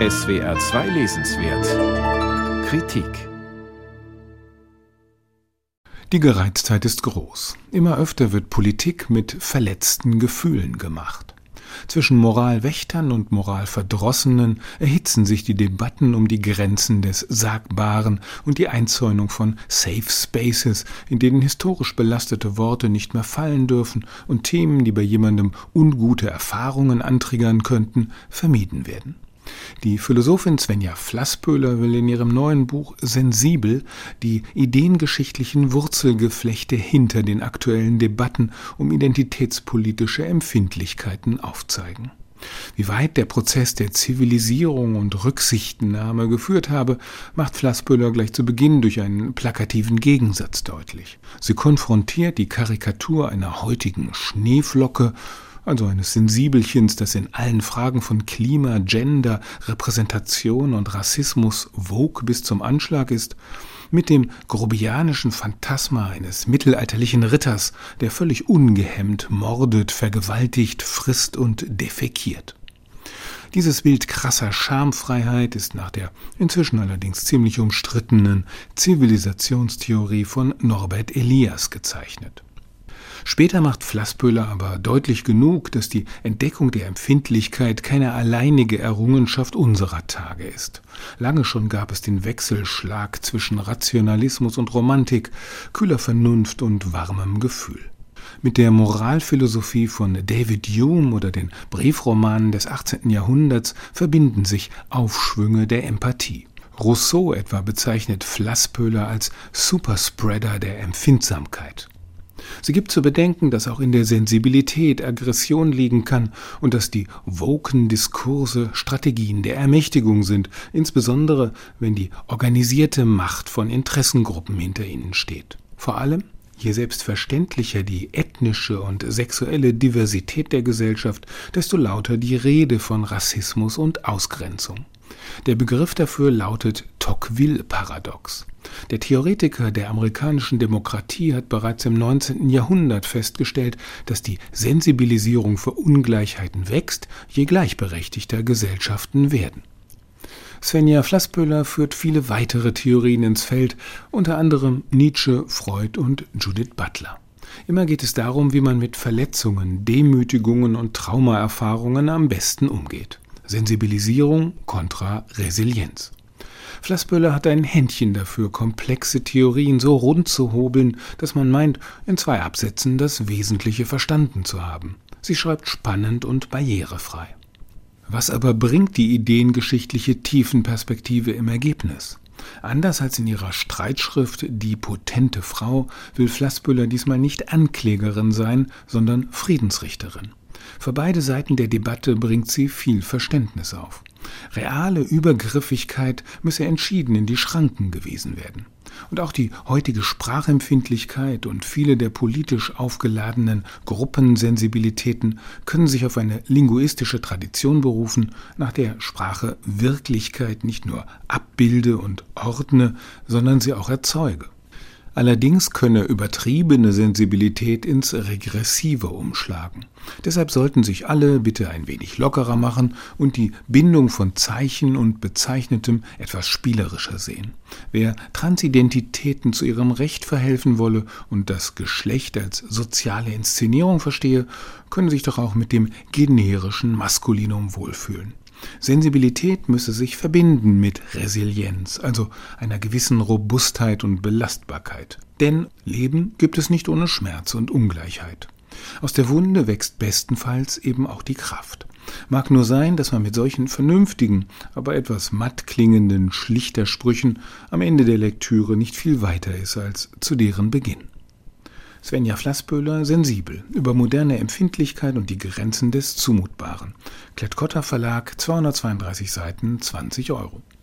SWR 2 Lesenswert Kritik Die Gereiztheit ist groß. Immer öfter wird Politik mit verletzten Gefühlen gemacht. Zwischen Moralwächtern und Moralverdrossenen erhitzen sich die Debatten um die Grenzen des Sagbaren und die Einzäunung von Safe Spaces, in denen historisch belastete Worte nicht mehr fallen dürfen und Themen, die bei jemandem ungute Erfahrungen antriggern könnten, vermieden werden. Die Philosophin Svenja Flasspöhler will in ihrem neuen Buch Sensibel die ideengeschichtlichen Wurzelgeflechte hinter den aktuellen Debatten um identitätspolitische Empfindlichkeiten aufzeigen. Wie weit der Prozess der Zivilisierung und Rücksichtennahme geführt habe, macht Flasspöhler gleich zu Beginn durch einen plakativen Gegensatz deutlich. Sie konfrontiert die Karikatur einer heutigen Schneeflocke also eines Sensibelchens, das in allen Fragen von Klima, Gender, Repräsentation und Rassismus vogue bis zum Anschlag ist, mit dem grobianischen Phantasma eines mittelalterlichen Ritters, der völlig ungehemmt mordet, vergewaltigt, frisst und defekiert. Dieses Bild krasser Schamfreiheit ist nach der inzwischen allerdings ziemlich umstrittenen Zivilisationstheorie von Norbert Elias gezeichnet. Später macht Flasspöhler aber deutlich genug, dass die Entdeckung der Empfindlichkeit keine alleinige Errungenschaft unserer Tage ist. Lange schon gab es den Wechselschlag zwischen Rationalismus und Romantik, kühler Vernunft und warmem Gefühl. Mit der Moralphilosophie von David Hume oder den Briefromanen des 18. Jahrhunderts verbinden sich Aufschwünge der Empathie. Rousseau etwa bezeichnet Flasspöhler als Superspreader der Empfindsamkeit. Sie gibt zu bedenken, dass auch in der Sensibilität Aggression liegen kann und dass die woken Diskurse Strategien der Ermächtigung sind, insbesondere wenn die organisierte Macht von Interessengruppen hinter ihnen steht. Vor allem Je selbstverständlicher die ethnische und sexuelle Diversität der Gesellschaft, desto lauter die Rede von Rassismus und Ausgrenzung. Der Begriff dafür lautet Tocqueville-Paradox. Der Theoretiker der amerikanischen Demokratie hat bereits im 19. Jahrhundert festgestellt, dass die Sensibilisierung für Ungleichheiten wächst, je gleichberechtigter Gesellschaften werden. Svenja Flassböhler führt viele weitere Theorien ins Feld, unter anderem Nietzsche, Freud und Judith Butler. Immer geht es darum, wie man mit Verletzungen, Demütigungen und Traumaerfahrungen am besten umgeht. Sensibilisierung kontra Resilienz. Flassböhler hat ein Händchen dafür, komplexe Theorien so rund zu hobeln, dass man meint, in zwei Absätzen das Wesentliche verstanden zu haben. Sie schreibt spannend und barrierefrei. Was aber bringt die ideengeschichtliche Tiefenperspektive im Ergebnis? Anders als in ihrer Streitschrift Die potente Frau will Flassbüller diesmal nicht Anklägerin sein, sondern Friedensrichterin. Für beide Seiten der Debatte bringt sie viel Verständnis auf. Reale Übergriffigkeit müsse entschieden in die Schranken gewesen werden. Und auch die heutige Sprachempfindlichkeit und viele der politisch aufgeladenen Gruppensensibilitäten können sich auf eine linguistische Tradition berufen, nach der Sprache Wirklichkeit nicht nur abbilde und ordne, sondern sie auch erzeuge. Allerdings könne übertriebene Sensibilität ins Regressive umschlagen. Deshalb sollten sich alle bitte ein wenig lockerer machen und die Bindung von Zeichen und Bezeichnetem etwas spielerischer sehen. Wer Transidentitäten zu ihrem Recht verhelfen wolle und das Geschlecht als soziale Inszenierung verstehe, könne sich doch auch mit dem generischen Maskulinum wohlfühlen. Sensibilität müsse sich verbinden mit Resilienz, also einer gewissen Robustheit und Belastbarkeit. Denn Leben gibt es nicht ohne Schmerz und Ungleichheit. Aus der Wunde wächst bestenfalls eben auch die Kraft. Mag nur sein, dass man mit solchen vernünftigen, aber etwas matt klingenden Schlichtersprüchen am Ende der Lektüre nicht viel weiter ist als zu deren Beginn. Svenja Flassböhler Sensibel über moderne Empfindlichkeit und die Grenzen des Zumutbaren. Klett-Cotta Verlag, 232 Seiten, 20 Euro.